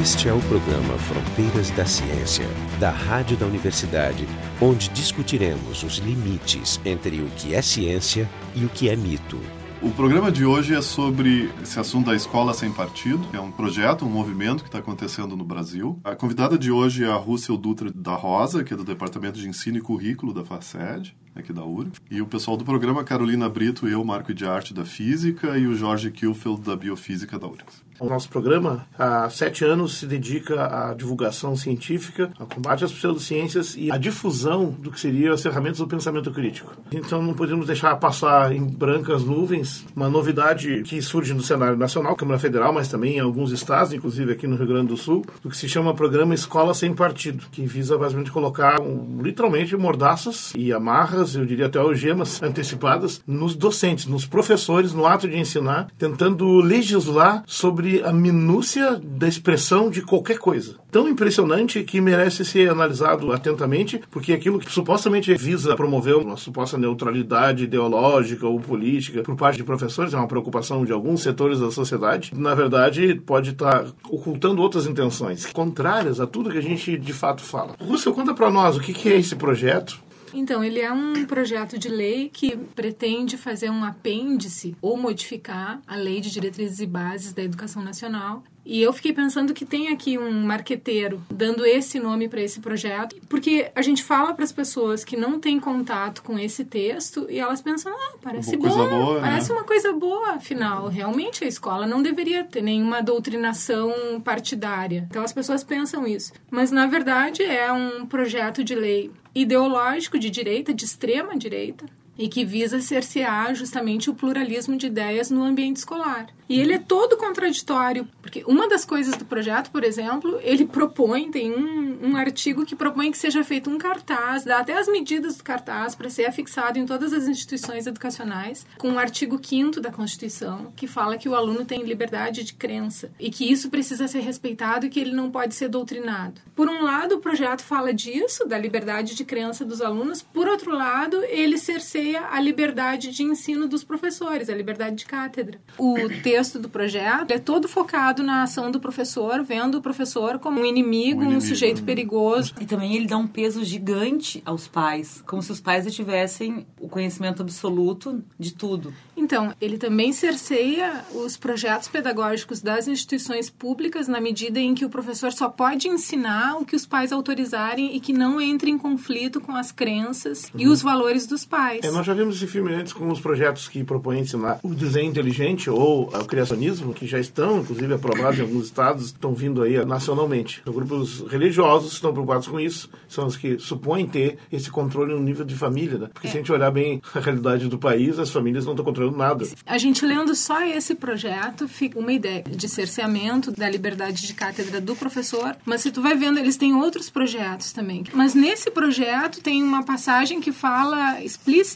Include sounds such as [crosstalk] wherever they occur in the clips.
Este é o programa Fronteiras da Ciência, da Rádio da Universidade, onde discutiremos os limites entre o que é ciência e o que é mito. O programa de hoje é sobre esse assunto da escola sem partido, que é um projeto, um movimento que está acontecendo no Brasil. A convidada de hoje é a Rússia Dutra da Rosa, que é do Departamento de Ensino e Currículo da FACED, aqui da URG. E o pessoal do programa, Carolina Brito, eu, Marco de Arte da Física e o Jorge Kilfeld da Biofísica da URGS. O nosso programa, há sete anos, se dedica à divulgação científica, ao combate às pseudociências e à difusão do que seriam as ferramentas do pensamento crítico. Então não podemos deixar passar em brancas nuvens uma novidade que surge no cenário nacional, Câmara Federal, mas também em alguns estados, inclusive aqui no Rio Grande do Sul, do que se chama Programa Escola Sem Partido, que visa basicamente colocar um, literalmente mordaças e amarras, eu diria até algemas [laughs] antecipadas, nos docentes, nos professores, no ato de ensinar, tentando legislar sobre sobre a minúcia da expressão de qualquer coisa. Tão impressionante que merece ser analisado atentamente, porque aquilo que supostamente visa promover uma suposta neutralidade ideológica ou política por parte de professores, é uma preocupação de alguns setores da sociedade, na verdade pode estar ocultando outras intenções, contrárias a tudo que a gente de fato fala. Russell, conta para nós o que é esse projeto, então, ele é um projeto de lei que pretende fazer um apêndice ou modificar a Lei de Diretrizes e Bases da Educação Nacional. E eu fiquei pensando que tem aqui um marqueteiro dando esse nome para esse projeto, porque a gente fala para as pessoas que não têm contato com esse texto e elas pensam, ah, parece uma boa, boa né? parece né? uma coisa boa, afinal, realmente a escola não deveria ter nenhuma doutrinação partidária. Então as pessoas pensam isso, mas na verdade é um projeto de lei ideológico de direita, de extrema direita, e que visa cercear justamente o pluralismo de ideias no ambiente escolar. E ele é todo contraditório, porque uma das coisas do projeto, por exemplo, ele propõe, tem um, um artigo que propõe que seja feito um cartaz, dá até as medidas do cartaz para ser afixado em todas as instituições educacionais, com o artigo 5 da Constituição, que fala que o aluno tem liberdade de crença e que isso precisa ser respeitado e que ele não pode ser doutrinado. Por um lado, o projeto fala disso, da liberdade de crença dos alunos, por outro lado, ele cerceia a liberdade de ensino dos professores, a liberdade de cátedra. O texto texto do projeto é todo focado na ação do professor, vendo o professor como um inimigo, um, inimigo, um sujeito né? perigoso. E também ele dá um peso gigante aos pais, como se os pais tivessem o conhecimento absoluto de tudo. Então, ele também cerceia os projetos pedagógicos das instituições públicas na medida em que o professor só pode ensinar o que os pais autorizarem e que não entre em conflito com as crenças uhum. e os valores dos pais. É, nós já vimos esse filme antes com os projetos que propõem ensinar o desenho inteligente ou o criacionismo, que já estão, inclusive, aprovados em alguns estados, estão vindo aí nacionalmente. Os grupos religiosos estão preocupados com isso, são os que supõem ter esse controle no nível de família, né? Porque é. se a gente olhar bem a realidade do país, as famílias não estão controlando nada. A gente lendo só esse projeto, fica uma ideia de cerceamento da liberdade de cátedra do professor, mas se tu vai vendo, eles têm outros projetos também. Mas nesse projeto tem uma passagem que fala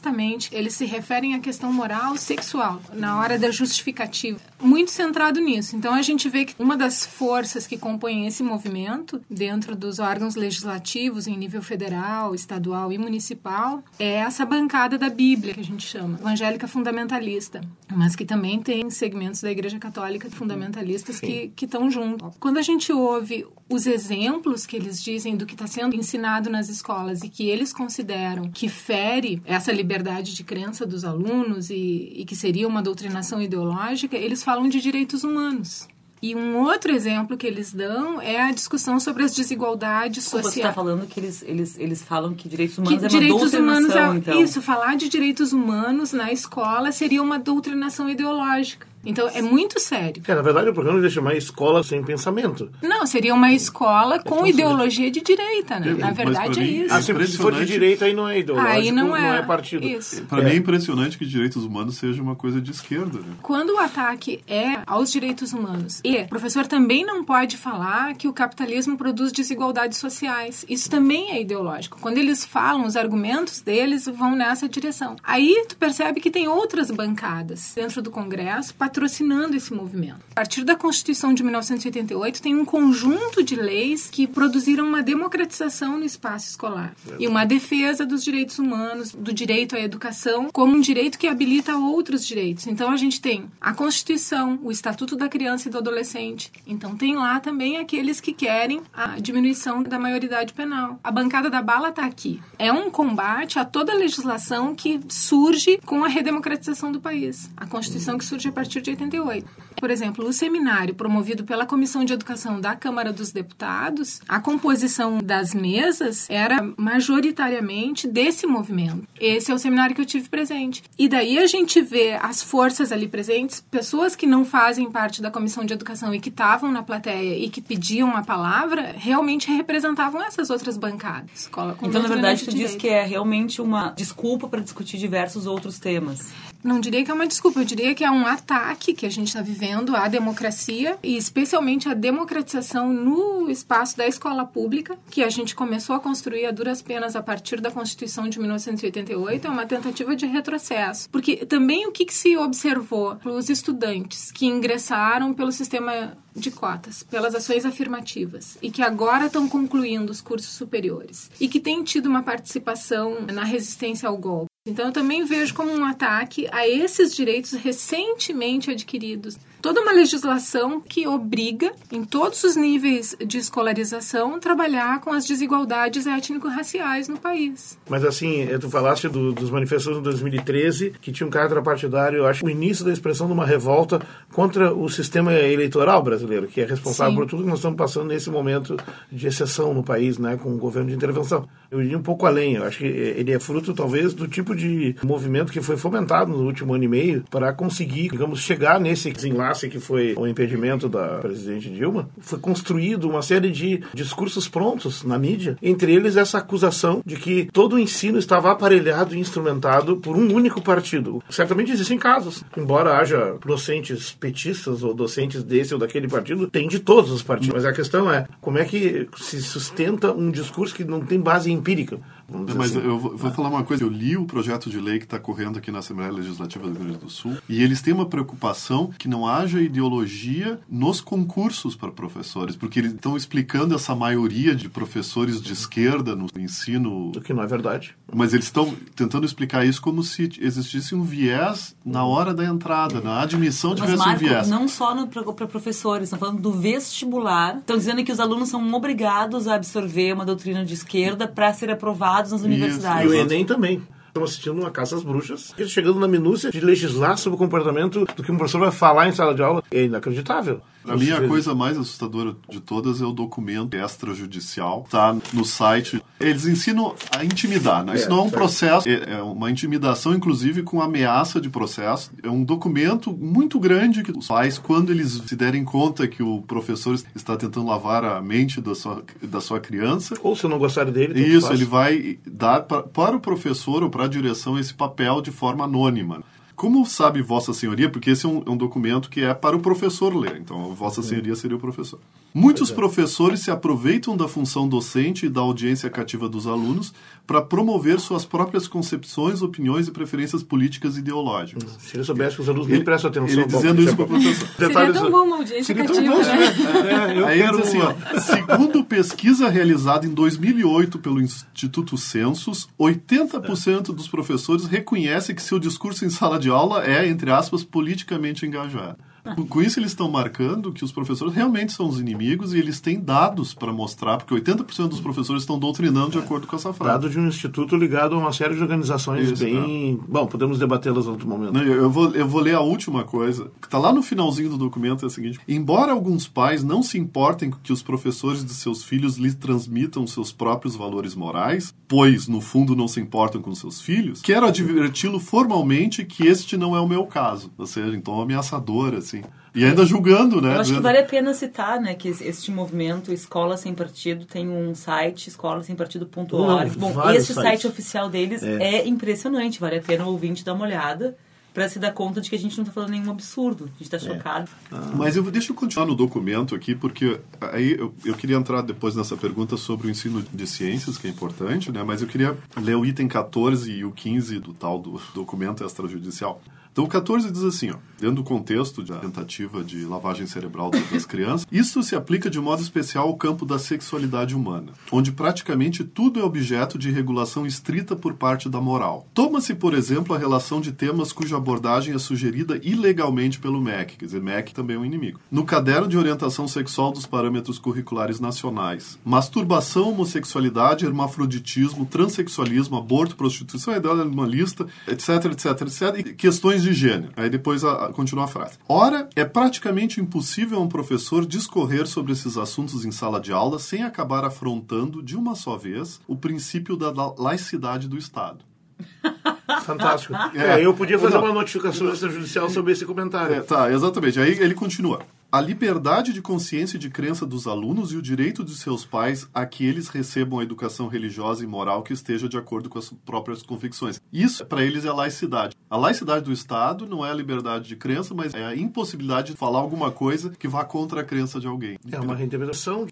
explicitamente, eles se referem à questão moral sexual, na hora da justificativa muito centrado nisso. Então a gente vê que uma das forças que compõem esse movimento dentro dos órgãos legislativos em nível federal, estadual e municipal é essa bancada da Bíblia que a gente chama, evangélica fundamentalista, mas que também tem segmentos da Igreja Católica fundamentalistas Sim. que estão junto. Quando a gente ouve os exemplos que eles dizem do que está sendo ensinado nas escolas e que eles consideram que fere essa liberdade de crença dos alunos e, e que seria uma doutrinação ideológica, eles falam de direitos humanos. E um outro exemplo que eles dão é a discussão sobre as desigualdades sociais. Você está falando que eles, eles, eles falam que direitos humanos que é direitos uma doutrinação, humanos é, então. Isso, falar de direitos humanos na escola seria uma doutrinação ideológica. Então é muito sério. É, na verdade, o programa devia chamar Escola Sem Pensamento. Não, seria uma escola com ideologia de direita, né? Na verdade é isso. Ah, se for de direita, aí não é ideológico, aí não é, não é partido. Para é. mim é impressionante que direitos humanos seja uma coisa de esquerda. Né? Quando o ataque é aos direitos humanos e o professor também não pode falar que o capitalismo produz desigualdades sociais. Isso também é ideológico. Quando eles falam, os argumentos deles vão nessa direção. Aí tu percebe que tem outras bancadas dentro do Congresso patrocinando esse movimento. A partir da Constituição de 1988, tem um conjunto de leis que produziram uma democratização no espaço escolar e uma defesa dos direitos humanos, do direito à educação, como um direito que habilita outros direitos. Então, a gente tem a Constituição, o Estatuto da Criança e do Adolescente. Então tem lá também aqueles que querem a diminuição da maioridade penal. A bancada da bala está aqui. É um combate a toda a legislação que surge com a redemocratização do país. A Constituição que surge a partir de 88. Por exemplo, o seminário promovido pela Comissão de Educação da Câmara dos Deputados, a composição das mesas era majoritariamente desse movimento. Esse é o seminário que eu tive presente. E daí a gente vê as forças ali presentes, pessoas que não fazem parte da Comissão de Educação e que estavam na plateia e que pediam a palavra, realmente representavam essas outras bancadas. Então, na verdade, tu direito. diz que é realmente uma desculpa para discutir diversos outros temas. Não diria que é uma desculpa, eu diria que é um ataque que a gente está vivendo à democracia e especialmente à democratização no espaço da escola pública, que a gente começou a construir a duras penas a partir da Constituição de 1988, é uma tentativa de retrocesso. Porque também o que, que se observou os estudantes que ingressaram pelo sistema de cotas, pelas ações afirmativas, e que agora estão concluindo os cursos superiores, e que têm tido uma participação na resistência ao golpe. Então, eu também vejo como um ataque a esses direitos recentemente adquiridos. Toda uma legislação que obriga, em todos os níveis de escolarização, trabalhar com as desigualdades étnico-raciais no país. Mas, assim, tu falaste do, dos manifestações de 2013, que tinha um caráter partidário, eu acho, o início da expressão de uma revolta contra o sistema eleitoral brasileiro, que é responsável Sim. por tudo que nós estamos passando nesse momento de exceção no país, né, com o governo de intervenção. Eu iria um pouco além, eu acho que ele é fruto, talvez, do tipo de movimento que foi fomentado no último ano e meio para conseguir, digamos, chegar nesse desenlace que foi o impedimento da presidente Dilma. Foi construído uma série de discursos prontos na mídia, entre eles essa acusação de que todo o ensino estava aparelhado e instrumentado por um único partido. Certamente existem casos, embora haja docentes petistas ou docentes desse ou daquele partido, tem de todos os partidos. Mas a questão é como é que se sustenta um discurso que não tem base empírica. Mas assim. eu vou, vou, falar uma coisa. Eu li o projeto de lei que está correndo aqui na Assembleia Legislativa do Rio Grande do Sul e eles têm uma preocupação que não haja ideologia nos concursos para professores, porque eles estão explicando essa maioria de professores de esquerda no ensino. O que não é verdade. Mas eles estão tentando explicar isso como se existisse um viés na hora da entrada, na admissão tivesse Mas, Marco, um viés. Não só para professores, estão falando do vestibular. Estão dizendo que os alunos são obrigados a absorver uma doutrina de esquerda para ser nas universidades. Isso. E o Enem também. Estamos assistindo uma caça às bruxas, chegando na minúcia de legislar sobre o comportamento do que um professor vai falar em sala de aula. É inacreditável. Para mim, a coisa mais assustadora de todas é o documento extrajudicial. Está no site. Eles ensinam a intimidar, né? Isso é, não é um processo, é uma intimidação, inclusive, com ameaça de processo. É um documento muito grande que os pais, quando eles se derem conta que o professor está tentando lavar a mente da sua, da sua criança. Ou se não gostar dele, Isso, ele vai dar pra, para o professor ou para a direção esse papel de forma anônima. Como sabe Vossa Senhoria, porque esse é um, é um, documento que é para o professor ler, então Vossa Senhoria seria o professor. Muitos é. professores se aproveitam da função docente e da audiência cativa dos alunos para promover suas próprias concepções, opiniões e preferências políticas e ideológicas. Se ele soubesse que os alunos nem prestam atenção. Ele dizendo isso para o professor. Seria tão bom uma audiência cativa, bom, né? É, é Aí ele diz assim, ó, segundo pesquisa realizada em 2008 pelo Instituto Census, 80% dos professores reconhecem que seu discurso em sala de aula é, entre aspas, politicamente engajado. Com isso, eles estão marcando que os professores realmente são os inimigos e eles têm dados para mostrar, porque 80% dos professores estão doutrinando de acordo com essa frase. Dados de um instituto ligado a uma série de organizações isso, bem. Não. Bom, podemos debatê-las em outro momento. Não, eu, vou, eu vou ler a última coisa, que está lá no finalzinho do documento: é a seguinte. Embora alguns pais não se importem que os professores de seus filhos lhes transmitam seus próprios valores morais, pois, no fundo, não se importam com seus filhos, quero adverti-lo formalmente que este não é o meu caso. Ou seja, então ameaçador, assim. E ainda julgando, né? Eu acho que vale a pena citar, né, que este movimento Escola Sem Partido tem um site, escolasempartido.org. Bom, esse sites. site oficial deles é. é impressionante, vale a pena o ouvinte dar uma olhada para se dar conta de que a gente não está falando nenhum absurdo. A gente está é. chocado. Ah. Mas eu deixa eu continuar no documento aqui, porque aí eu, eu, queria entrar depois nessa pergunta sobre o ensino de ciências, que é importante, né? Mas eu queria ler o item 14 e o 15 do tal do documento extrajudicial. Então, o 14 diz assim: ó, dentro do contexto da tentativa de lavagem cerebral das crianças. Isso se aplica de modo especial ao campo da sexualidade humana, onde praticamente tudo é objeto de regulação estrita por parte da moral. Toma-se, por exemplo, a relação de temas cuja abordagem é sugerida ilegalmente pelo MEC, quer dizer, MEC também é um inimigo. No caderno de orientação sexual dos parâmetros curriculares nacionais, masturbação, homossexualidade, hermafroditismo, transexualismo, aborto, prostituição, ideia animalista, etc, etc, etc, e questões de gênero. Aí depois a, continua a frase. Ora, é praticamente impossível a um professor discorrer sobre esses assuntos em sala de aula sem acabar afrontando, de uma só vez, o princípio da laicidade do Estado. [laughs] Fantástico. É, é, eu podia fazer não, uma notificação extrajudicial sobre esse comentário. É, tá, exatamente. Aí ele continua a liberdade de consciência e de crença dos alunos e o direito de seus pais a que eles recebam a educação religiosa e moral que esteja de acordo com as próprias convicções. Isso, para eles, é a laicidade. A laicidade do Estado não é a liberdade de crença, mas é a impossibilidade de falar alguma coisa que vá contra a crença de alguém. É uma reinterpretação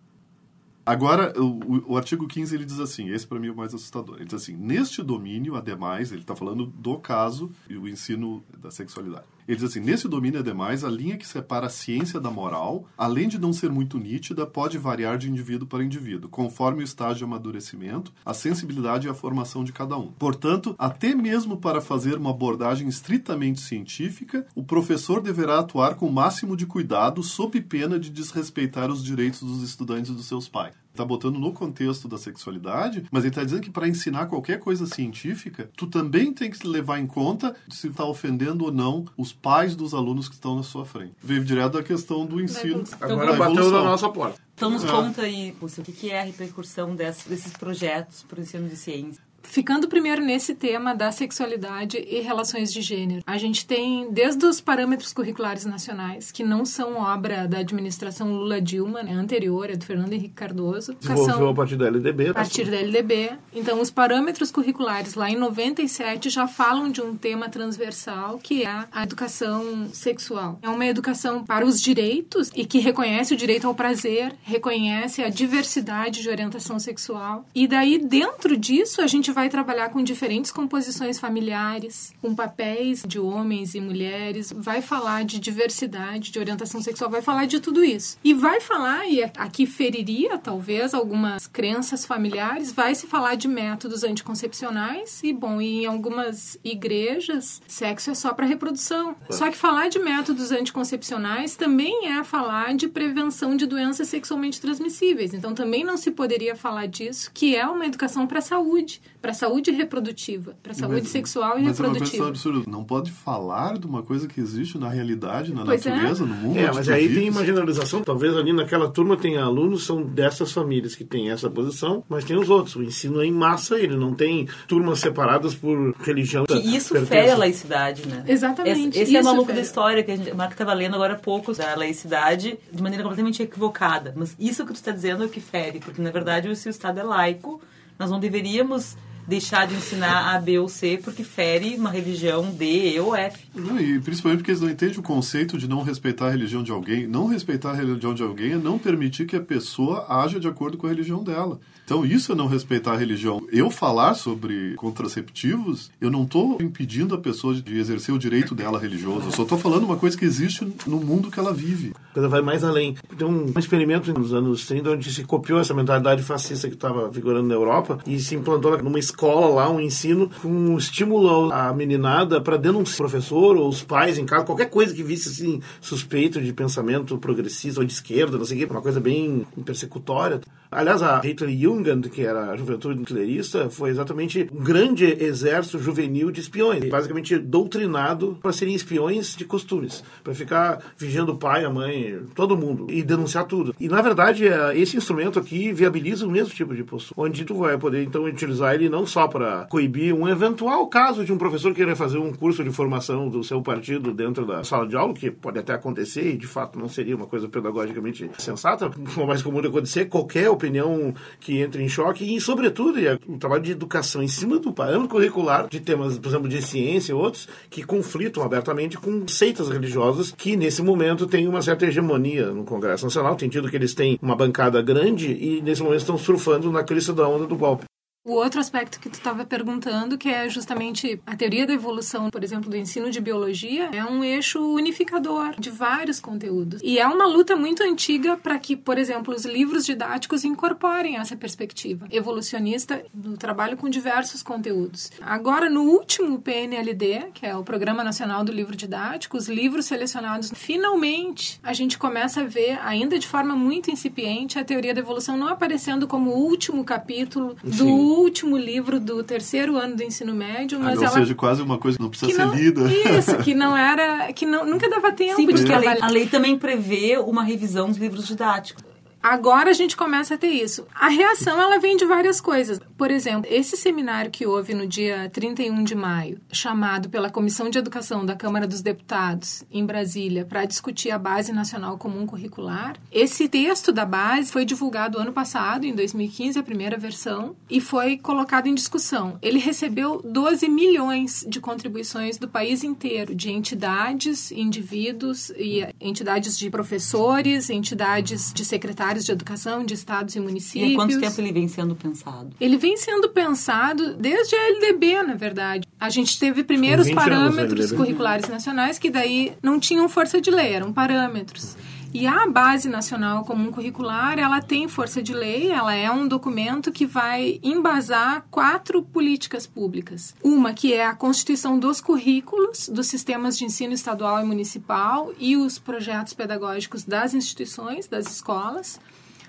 Agora, o, o, artigo 15 ele diz assim: esse para mim é o mais assustador. Ele diz assim: neste domínio, ademais, ele está falando do caso e o ensino da sexualidade. Ele diz assim: nesse domínio, ademais, a linha que separa a ciência da moral, além de não ser muito nítida, pode variar de indivíduo para indivíduo, conforme o estágio de amadurecimento, a sensibilidade e a formação de cada um. Portanto, até mesmo para fazer uma abordagem estritamente científica, o professor deverá atuar com o máximo de cuidado, sob pena de desrespeitar os direitos dos estudantes e dos seus pais está botando no contexto da sexualidade, mas ele está dizendo que para ensinar qualquer coisa científica, tu também tem que levar em conta se está ofendendo ou não os pais dos alunos que estão na sua frente. Veio direto da questão do ensino. Agora bateu na nossa porta. Então nos é. conta aí, o que é a repercussão desses projetos para o ensino de ciência. Ficando primeiro nesse tema da sexualidade e relações de gênero, a gente tem desde os parâmetros curriculares nacionais, que não são obra da administração Lula-Dilma, né, anterior, é do Fernando Henrique Cardoso. Desenvolveu a partir da LDB. A partir da LDB. Então, os parâmetros curriculares lá em 97 já falam de um tema transversal, que é a educação sexual. É uma educação para os direitos e que reconhece o direito ao prazer, reconhece a diversidade de orientação sexual. E daí, dentro disso, a gente vai trabalhar com diferentes composições familiares, com papéis de homens e mulheres, vai falar de diversidade, de orientação sexual, vai falar de tudo isso. E vai falar, e aqui feriria talvez algumas crenças familiares, vai se falar de métodos anticoncepcionais e, bom, em algumas igrejas, sexo é só para reprodução. Só que falar de métodos anticoncepcionais também é falar de prevenção de doenças sexualmente transmissíveis. Então também não se poderia falar disso, que é uma educação para a saúde para a saúde reprodutiva, para a saúde mas, sexual e mas reprodutiva. É uma absurda. Não pode falar de uma coisa que existe na realidade, na pois é. natureza, é. no mundo. É, mas aí vives. tem uma generalização. Talvez ali naquela turma tenha alunos são dessas famílias que têm essa posição, mas tem os outros. O ensino é em massa, ele não tem turmas separadas por religião. Que isso fere a laicidade, né? Exatamente. Esse, esse é o maluco fere. da história que a gente, o Marco estava lendo agora há pouco da laicidade de maneira completamente equivocada. Mas isso que tu está dizendo é o que fere, porque na verdade se o Estado é laico, nós não deveríamos deixar de ensinar A, B ou C porque fere uma religião D, E ou F. Não, e principalmente porque eles não entendem o conceito de não respeitar a religião de alguém. Não respeitar a religião de alguém é não permitir que a pessoa haja de acordo com a religião dela. Então, isso é não respeitar a religião. Eu falar sobre contraceptivos, eu não estou impedindo a pessoa de exercer o direito dela religioso. Eu só estou falando uma coisa que existe no mundo que ela vive. Ela vai mais além. Tem um experimento nos anos 30 onde se copiou essa mentalidade fascista que estava vigorando na Europa e se implantou numa escola lá um ensino um estímulo à meninada para denunciar o professor ou os pais em casa, qualquer coisa que visse assim suspeito de pensamento progressista ou de esquerda, não sei o que, uma coisa bem persecutória. Aliás, a Hitler Jugend, que era a juventude hitlerista, foi exatamente um grande exército juvenil de espiões, basicamente doutrinado para serem espiões de costumes, para ficar vigiando o pai, a mãe, todo mundo e denunciar tudo. E na verdade, é, esse instrumento aqui viabiliza o mesmo tipo de postura, onde tu vai poder então utilizar ele não só para coibir um eventual caso de um professor querer fazer um curso de formação do seu partido dentro da sala de aula, que pode até acontecer e de fato não seria uma coisa pedagogicamente sensata, [laughs] o mais comum de acontecer, qualquer opinião que entre em choque e, sobretudo, o trabalho de educação em cima do parâmetro curricular de temas, por exemplo, de ciência e outros, que conflitam abertamente com seitas religiosas que, nesse momento, têm uma certa hegemonia no Congresso Nacional, tem tido que eles têm uma bancada grande e, nesse momento, estão surfando na crista da onda do golpe. O outro aspecto que tu estava perguntando, que é justamente a teoria da evolução, por exemplo, do ensino de biologia, é um eixo unificador de vários conteúdos. E é uma luta muito antiga para que, por exemplo, os livros didáticos incorporem essa perspectiva evolucionista no trabalho com diversos conteúdos. Agora, no último PNLD, que é o Programa Nacional do Livro Didático, os livros selecionados, finalmente a gente começa a ver, ainda de forma muito incipiente, a teoria da evolução não aparecendo como o último capítulo do Sim último livro do terceiro ano do ensino médio, mas ah, ela... Ou seja, quase uma coisa que não precisa que ser não, lida. Isso, que não era... que não, nunca dava tempo Sim, de. A lei, a lei também prevê uma revisão dos livros didáticos. Agora a gente começa a ter isso. A reação ela vem de várias coisas. Por exemplo, esse seminário que houve no dia 31 de maio, chamado pela Comissão de Educação da Câmara dos Deputados em Brasília para discutir a Base Nacional Comum Curricular, esse texto da base foi divulgado ano passado, em 2015, a primeira versão, e foi colocado em discussão. Ele recebeu 12 milhões de contribuições do país inteiro, de entidades, indivíduos e entidades de professores, entidades de secretários secretários de educação de estados e municípios. E há quanto tempo ele vem sendo pensado? Ele vem sendo pensado desde a LDB, na verdade. A gente teve primeiro os parâmetros curriculares nacionais, que daí não tinham força de lei, eram parâmetros. E a Base Nacional Comum Curricular, ela tem força de lei, ela é um documento que vai embasar quatro políticas públicas. Uma que é a constituição dos currículos dos sistemas de ensino estadual e municipal e os projetos pedagógicos das instituições, das escolas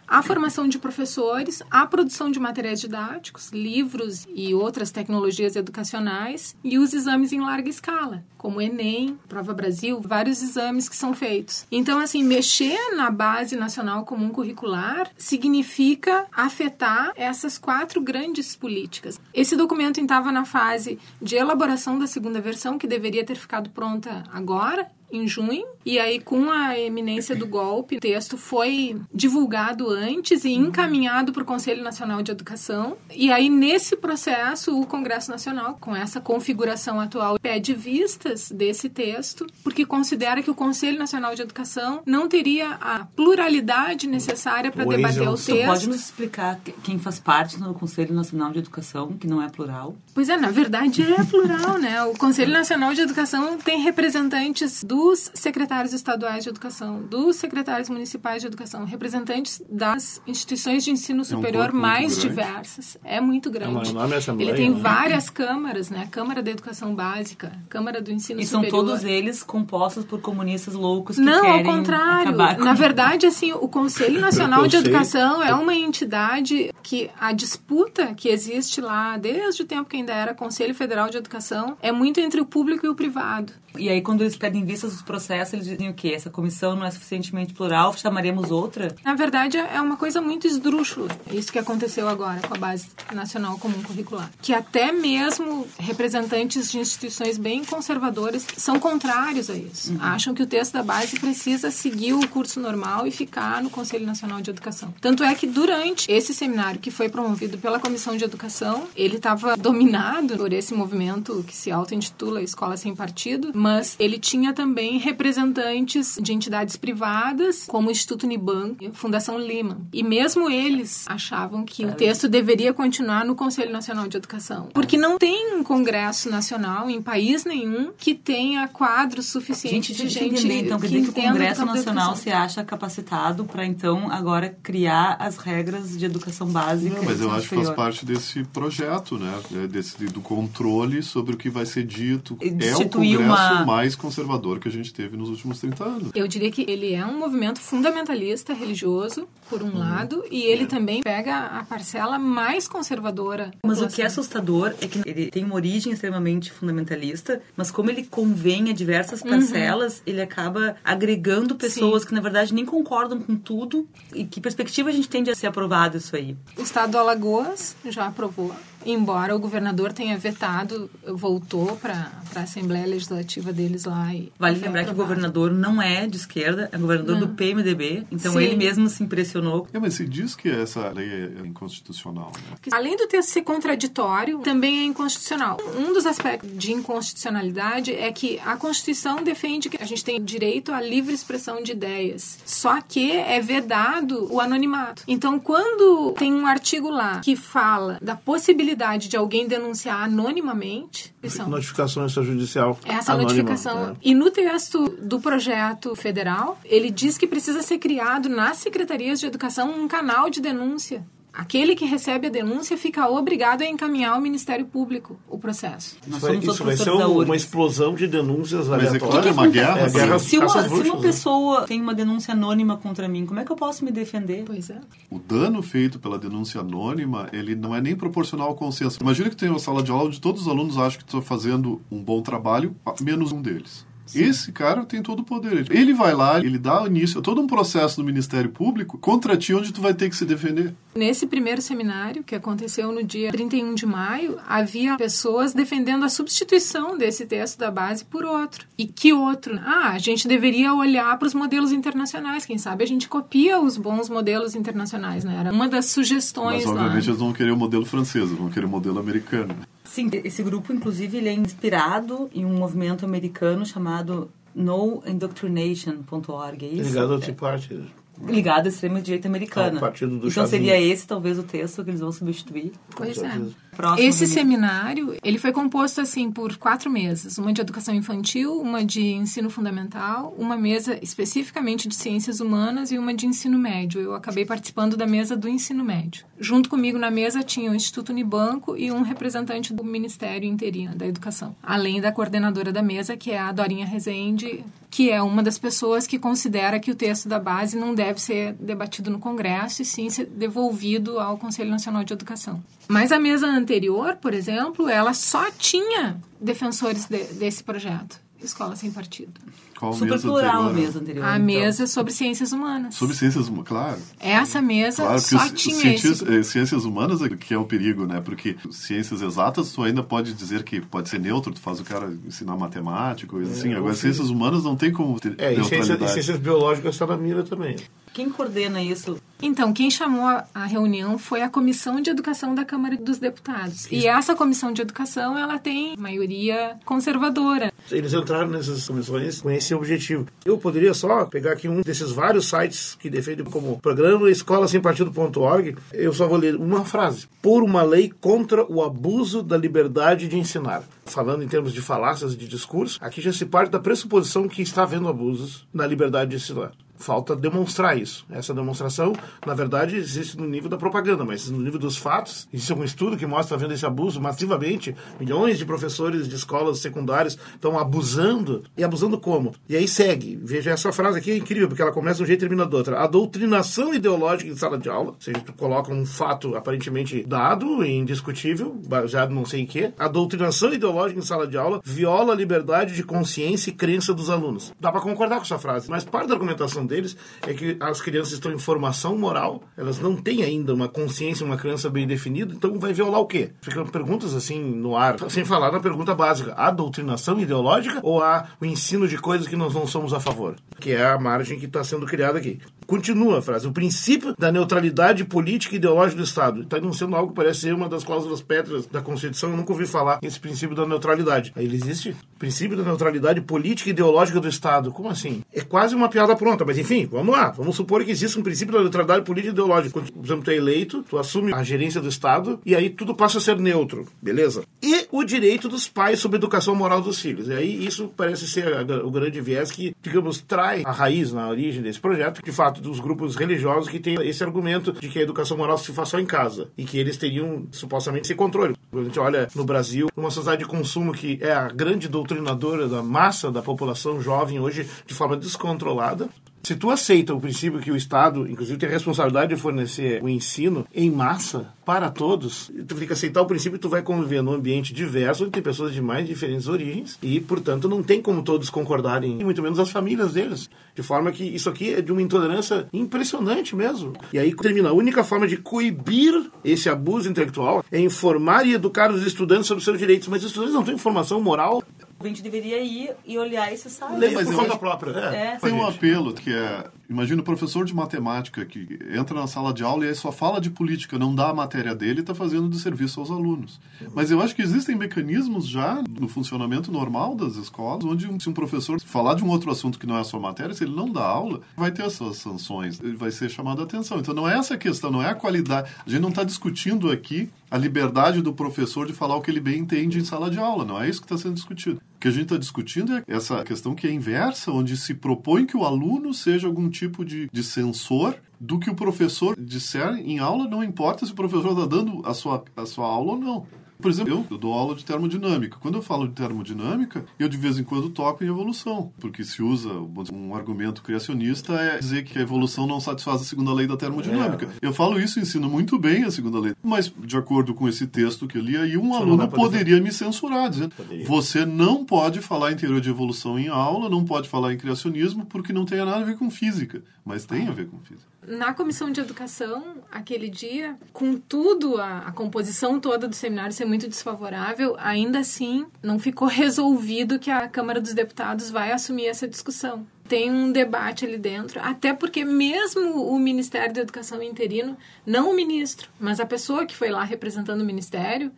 a formação de professores, a produção de materiais didáticos, livros e outras tecnologias educacionais e os exames em larga escala, como Enem, Prova Brasil, vários exames que são feitos. Então, assim, mexer na base nacional comum curricular significa afetar essas quatro grandes políticas. Esse documento estava na fase de elaboração da segunda versão, que deveria ter ficado pronta agora, em junho, e aí com a eminência do golpe, o texto foi divulgado antes e encaminhado para o Conselho Nacional de Educação. E aí nesse processo, o Congresso Nacional, com essa configuração atual, pede vistas desse texto, porque considera que o Conselho Nacional de Educação não teria a pluralidade necessária para debater o texto. Pode nos explicar quem faz parte do Conselho Nacional de Educação, que não é plural? Pois é, na verdade é plural, né? O Conselho Nacional de Educação tem representantes do dos secretários estaduais de educação, dos secretários municipais de educação, representantes das instituições de ensino superior é um mais diversas. É muito grande. É uma assembleia, Ele tem né? várias câmaras, né? Câmara da Educação Básica, Câmara do Ensino e Superior. E são todos eles compostos por comunistas loucos que Não, querem ao contrário. Na verdade, assim, o Conselho [laughs] Nacional de Educação é uma entidade que a disputa que existe lá desde o tempo que ainda era Conselho Federal de Educação é muito entre o público e o privado. E aí, quando eles pedem vistas dos processos, eles dizem o quê? Essa comissão não é suficientemente plural, chamaremos outra? Na verdade, é uma coisa muito esdrúxula, isso que aconteceu agora com a Base Nacional Comum Curricular. Que até mesmo representantes de instituições bem conservadoras são contrários a isso. Uhum. Acham que o texto da base precisa seguir o curso normal e ficar no Conselho Nacional de Educação. Tanto é que durante esse seminário que foi promovido pela Comissão de Educação, ele estava dominado por esse movimento que se auto-intitula Escola Sem Partido, mas ele tinha também representantes de entidades privadas, como o Instituto Niban e a Fundação Lima. E mesmo eles achavam que o texto deveria continuar no Conselho Nacional de Educação, porque não tem um congresso nacional em país nenhum que tenha quadros suficientes de gente entender, então, quer dizer que o Congresso Nacional se acha capacitado para então agora criar as regras de educação básica. Não, mas eu acho que faz parte desse projeto, né? É desse do controle sobre o que vai ser dito. É o Congresso uma mais conservador que a gente teve nos últimos 30 anos. Eu diria que ele é um movimento fundamentalista religioso, por um uhum. lado, e ele é. também pega a parcela mais conservadora. Mas o que é assustador é que ele tem uma origem extremamente fundamentalista, mas como ele convém a diversas uhum. parcelas, uhum. ele acaba agregando pessoas Sim. que na verdade nem concordam com tudo. E que perspectiva a gente tem de ser aprovado isso aí? O Estado do Alagoas já aprovou embora o governador tenha vetado, voltou para a Assembleia Legislativa deles lá. E vale lembrar aprovado. que o governador não é de esquerda, é governador não. do PMDB, então Sim. ele mesmo se impressionou. É, mas se diz que essa lei é inconstitucional. Né? Além do texto ser contraditório, também é inconstitucional. Um dos aspectos de inconstitucionalidade é que a Constituição defende que a gente tem direito à livre expressão de ideias, só que é vedado o anonimato. Então, quando tem um artigo lá que fala da possibilidade de alguém denunciar anonimamente, são notificação extrajudicial. Essa anônima, notificação. É. E no texto do projeto federal, ele diz que precisa ser criado nas secretarias de educação um canal de denúncia Aquele que recebe a denúncia fica obrigado a encaminhar ao Ministério Público o processo. Nós vai, isso vai ser uma explosão de denúncias Mas aleatórias. É, uma guerra. É, guerra se, uma, se uma né? pessoa tem uma denúncia anônima contra mim, como é que eu posso me defender? Pois é. O dano feito pela denúncia anônima, ele não é nem proporcional ao consenso. Imagina que tem uma sala de aula onde todos os alunos acham que estão fazendo um bom trabalho, menos um deles. Sim. Esse cara tem todo o poder. Ele vai lá, ele dá início a todo um processo do Ministério Público contra ti, onde tu vai ter que se defender. Nesse primeiro seminário, que aconteceu no dia 31 de maio, havia pessoas defendendo a substituição desse texto da base por outro. E que outro? Ah, a gente deveria olhar para os modelos internacionais. Quem sabe a gente copia os bons modelos internacionais, né? Era uma das sugestões. Mas, obviamente, lá. eles vão querer o modelo francês, vão querer o modelo americano. Sim, esse grupo, inclusive, ele é inspirado em um movimento americano chamado noindoctrination.org. É isso? Ligado ao Party ligado à extrema-direita americana. partido do então seria esse talvez o texto que eles vão substituir. Pois é. Próximo Esse seminário, ele foi composto assim por quatro mesas, uma de educação infantil, uma de ensino fundamental, uma mesa especificamente de ciências humanas e uma de ensino médio. Eu acabei participando da mesa do ensino médio. Junto comigo na mesa tinha o Instituto Unibanco e um representante do Ministério Interino da Educação, além da coordenadora da mesa, que é a Dorinha Rezende, que é uma das pessoas que considera que o texto da base não deve ser debatido no Congresso e sim ser devolvido ao Conselho Nacional de Educação. Mas a mesa anterior, por exemplo, ela só tinha defensores de, desse projeto. Escola Sem Partido. Qual Super mesa plural anterior? a mesa anterior. A então. mesa sobre ciências humanas. Sobre ciências humanas, claro. Essa mesa claro, só tinha esse... Eh, ciências humanas é que é o perigo, né? Porque ciências exatas tu ainda pode dizer que pode ser neutro, tu faz o cara ensinar matemática, coisa é, assim. Agora, ciências humanas não tem como ter É, e ciências, e ciências biológicas está na mira também. Quem coordena isso? Então, quem chamou a reunião foi a Comissão de Educação da Câmara dos Deputados. Isso. E essa Comissão de Educação, ela tem maioria conservadora. Eles entraram nessas comissões com esse objetivo. Eu poderia só pegar aqui um desses vários sites que defendem como programa escola sem partido.org. Eu só vou ler uma frase. Por uma lei contra o abuso da liberdade de ensinar. Falando em termos de falácias de discurso, aqui já se parte da pressuposição que está havendo abusos na liberdade de ensinar. Falta demonstrar isso. Essa demonstração, na verdade, existe no nível da propaganda, mas no nível dos fatos, existe um estudo que mostra havendo esse abuso massivamente. Milhões de professores de escolas secundárias estão abusando. E abusando como? E aí segue. Veja, essa frase aqui é incrível, porque ela começa de um jeito e termina do outro. A doutrinação ideológica em sala de aula, ou seja, tu coloca um fato aparentemente dado, indiscutível, baseado não sei em quê. A doutrinação ideológica em sala de aula viola a liberdade de consciência e crença dos alunos. Dá para concordar com essa frase, mas parte da argumentação deles é que as crianças estão em formação moral, elas não têm ainda uma consciência, uma crença bem definida, então vai violar o quê? Ficam perguntas assim no ar, sem falar na pergunta básica: a doutrinação ideológica ou há o ensino de coisas que nós não somos a favor? Que é a margem que está sendo criada aqui. Continua a frase: o princípio da neutralidade política e ideológica do Estado. Está enunciando algo que parece ser uma das cláusulas pétreas da Constituição. Eu nunca ouvi falar esse princípio da neutralidade. Ele existe? Princípio da neutralidade política e ideológica do Estado. Como assim? É quase uma piada pronta, mas enfim, vamos lá. Vamos supor que existe um princípio da neutralidade política e ideológica. Quando, por exemplo, tu é eleito, tu assume a gerência do Estado e aí tudo passa a ser neutro, beleza? E o direito dos pais sobre a educação moral dos filhos. E aí isso parece ser o grande viés que, digamos, trai a raiz na origem desse projeto, de fato, dos grupos religiosos que têm esse argumento de que a educação moral se faz só em casa e que eles teriam supostamente esse controle. A gente olha no Brasil, uma sociedade de consumo que é a grande doutrinadora da massa da população jovem hoje de forma descontrolada, Se tu aceita o princípio que o Estado, inclusive, tem a responsabilidade de fornecer o ensino em massa para todos, tu tem que aceitar o princípio que tu vai conviver num ambiente diverso, onde tem pessoas de mais diferentes origens, e, portanto, não tem como todos concordarem, e muito menos as famílias deles. De forma que isso aqui é de uma intolerância impressionante mesmo. E aí termina. A única forma de coibir esse abuso intelectual é informar e educar os estudantes sobre seus direitos. Mas os estudantes não têm informação moral a gente deveria ir e olhar esse site. Ler por conta própria. É. É. Tem um apelo que é Imagina o professor de matemática que entra na sala de aula e aí só fala de política, não dá a matéria dele e está fazendo de serviço aos alunos. Mas eu acho que existem mecanismos já no funcionamento normal das escolas, onde se um professor falar de um outro assunto que não é a sua matéria, se ele não dá aula, vai ter essas sanções, ele vai ser chamado a atenção. Então não é essa a questão, não é a qualidade. A gente não está discutindo aqui a liberdade do professor de falar o que ele bem entende em sala de aula, não é isso que está sendo discutido. Que a gente está discutindo é essa questão que é inversa, onde se propõe que o aluno seja algum tipo de, de sensor do que o professor disser em aula, não importa se o professor está dando a sua, a sua aula ou não. Por exemplo, eu, dou aula de termodinâmica. Quando eu falo de termodinâmica, eu de vez em quando toco em evolução, porque se usa um argumento criacionista é dizer que a evolução não satisfaz a segunda lei da termodinâmica. É. Eu falo isso, ensino muito bem a segunda lei, mas de acordo com esse texto que eu li aí, um Você aluno poderia me censurar, dizendo: poderia. você não pode falar em teoria de evolução em aula, não pode falar em criacionismo, porque não tem nada a ver com física. Mas tem a ver com física na comissão de educação, aquele dia, com tudo, a, a, composição toda do seminário ser muito desfavorável, ainda assim não ficou resolvido que a Câmara dos Deputados vai assumir essa discussão. Tem um debate ali dentro, até porque mesmo o Ministério da Educação interino, não o ministro, mas a pessoa que foi lá representando o Ministério,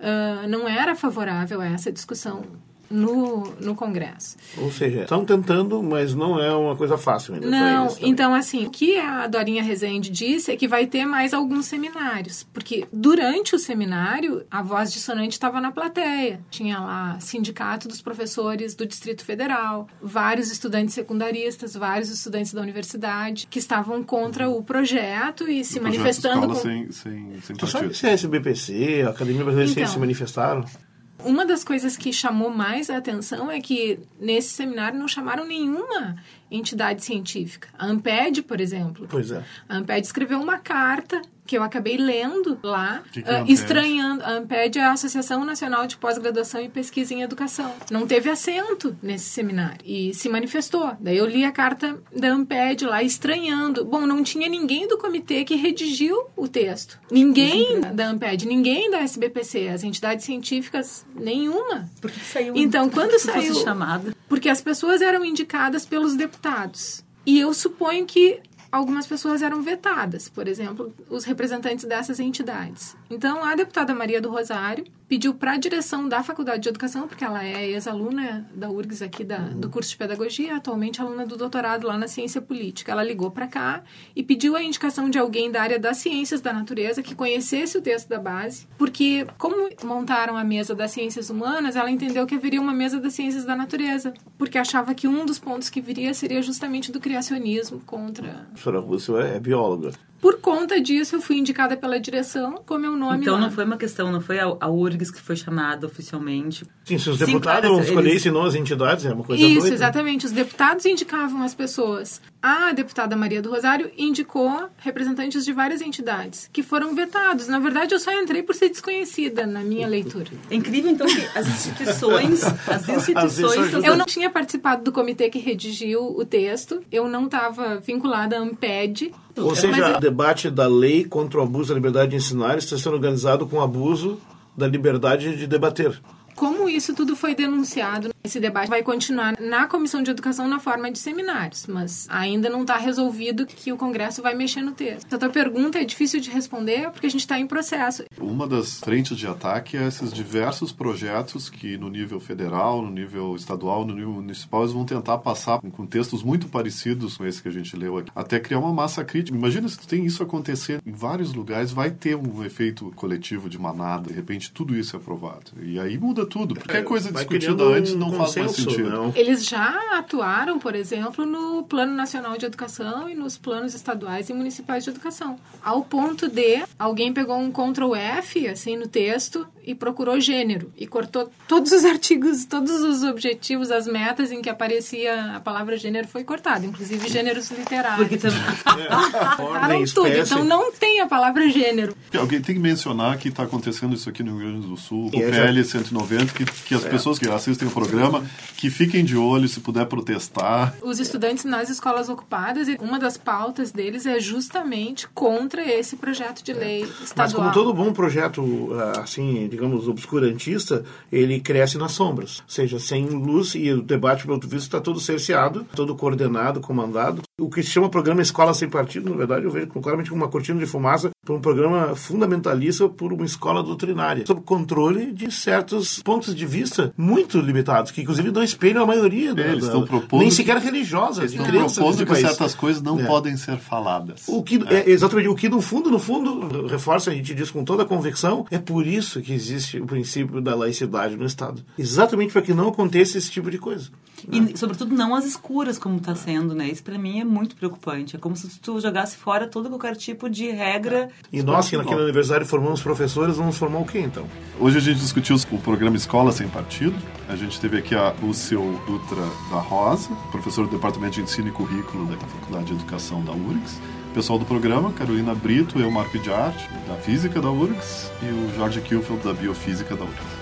uh, não era favorável a essa discussão no, no Congresso. Ou seja, estão tentando, mas não é uma coisa fácil ainda. Não, então assim, o que a Dorinha Rezende disse é que vai ter mais alguns seminários, porque durante o seminário a voz dissonante estava na plateia. Tinha lá sindicato dos professores do Distrito Federal, vários estudantes secundaristas, vários estudantes da universidade que estavam contra o projeto e se manifestando. Com... Sem, sem, sem tu sabe se a SBPC, a Academia Brasileira de então, Ciências se manifestaram? Uma das coisas que chamou mais a atenção é que nesse seminário não chamaram nenhuma entidade científica. A AMPED, por exemplo. Pois é. A AMPED escreveu uma carta que eu acabei lendo lá, que que é uh, estranhando. A AMPED é a Associação Nacional de Pós-Graduação e Pesquisa em Educação. Não teve assento nesse seminário e se manifestou. Daí eu li a carta da AMPED lá, estranhando. Bom, não tinha ninguém do comitê que redigiu o texto. Ninguém da AMPED, ninguém da SBPC, as entidades científicas, nenhuma. Porque saiu Então, quando saiu. chamada. Porque as pessoas eram indicadas pelos deputados. E eu suponho que algumas pessoas eram vetadas, por exemplo, os representantes dessas entidades. Então, a deputada Maria do Rosário pediu para a direção da Faculdade de Educação, porque ela é ex-aluna da URGS aqui da, do curso de Pedagogia, atualmente aluna do doutorado lá na Ciência Política. Ela ligou para cá e pediu a indicação de alguém da área das ciências da natureza que conhecesse o texto da base, porque como montaram a mesa das ciências humanas, ela entendeu que haveria uma mesa das ciências da natureza, porque achava que um dos pontos que viria seria justamente do criacionismo contra... Professora Rússio é bióloga. Por conta disso, eu fui indicada pela direção com meu nome Então lá. não foi uma questão, não foi a, a URGS que foi chamada oficialmente. Sim, se os Sim, deputados claro, escolhessem eles... as entidades, é uma coisa Isso, doida. exatamente. Os deputados indicavam as pessoas. A deputada Maria do Rosário indicou representantes de várias entidades que foram vetados. Na verdade, eu só entrei por ser desconhecida na minha leitura. É incrível, então, que as instituições... [laughs] as instituições... Eu não tinha participado do comitê que redigiu o texto. Eu não estava vinculada à AMPED. Ou seja, o debate da lei contra o abuso da liberdade de ensinar está sendo organizado com o abuso da liberdade de debater. Como isso tudo foi denunciado, esse debate vai continuar na Comissão de Educação na forma de seminários, mas ainda não está resolvido que o Congresso vai mexer no texto. A tua pergunta é difícil de responder porque a gente está em processo. Uma das frentes de ataque é esses diversos projetos que no nível federal, no nível estadual, no nível municipal, eles vão tentar passar com textos muito parecidos com esse que a gente leu aqui, até criar uma massa crítica. Imagina se tem isso acontecer em vários lugares, vai ter um efeito coletivo de manada, de repente tudo isso é aprovado. E aí muda tudo. Qualquer é, coisa discutida antes não não faz mais sentido. Não. Eles já atuaram, por exemplo, no Plano Nacional de Educação e nos planos estaduais e municipais de educação. Ao ponto de alguém pegou um Ctrl F assim no texto e procurou gênero e cortou todos os [laughs] artigos, todos os objetivos, as metas em que aparecia a palavra gênero foi cortado, inclusive gêneros literários. Porque também [laughs] [laughs] é, tudo, então não tem a palavra gênero. Alguém tem que mencionar que está acontecendo isso aqui no Rio Grande do Sul, o PL 190, que, que as é. pessoas que assistem o programa que fiquem de olho se puder protestar. Os estudantes nas escolas ocupadas, e uma das pautas deles é justamente contra esse projeto de lei estadual. Mas como todo bom projeto, ah, assim, digamos, obscurantista, ele cresce nas sombras, ou seja, sem luz e o debate, pelo visto, está todo cerceado, todo coordenado, comandado. O que se chama programa Escola Sem Partido, na verdade, eu vejo claramente como uma cortina de fumaça para um programa fundamentalista por uma escola doutrinária, sob controle de certos pontos de vista muito limitados, que inclusive não espelham a maioria. Da, eles estão propondo, nem sequer religiosa, eles estão propondo que certas coisas não é. podem ser faladas. O que, é. é. exatamente, o que no fundo, no fundo, reforça, a gente diz com toda a convicção, é por isso que existe o princípio da laicidade no Estado. Exatamente para que não aconteça esse tipo de coisa. E, sobretudo, não as escuras, como está sendo, né? Isso para mim é muito preocupante. É como se tu jogasse fora todo qualquer tipo de regra. E nós, que naquele aniversário formamos professores, vamos formar o quê, então? Hoje a gente discutiu o programa Escola Sem Partido. A gente teve aqui a Lúcio Dutra da Rosa, professor do Departamento de Ensino e Currículo da Faculdade de Educação da URGS pessoal do programa, Carolina Brito, eu, Marco de Arte, da Física da URGS, e o Jorge Kielfeld, da Biofísica da URGS.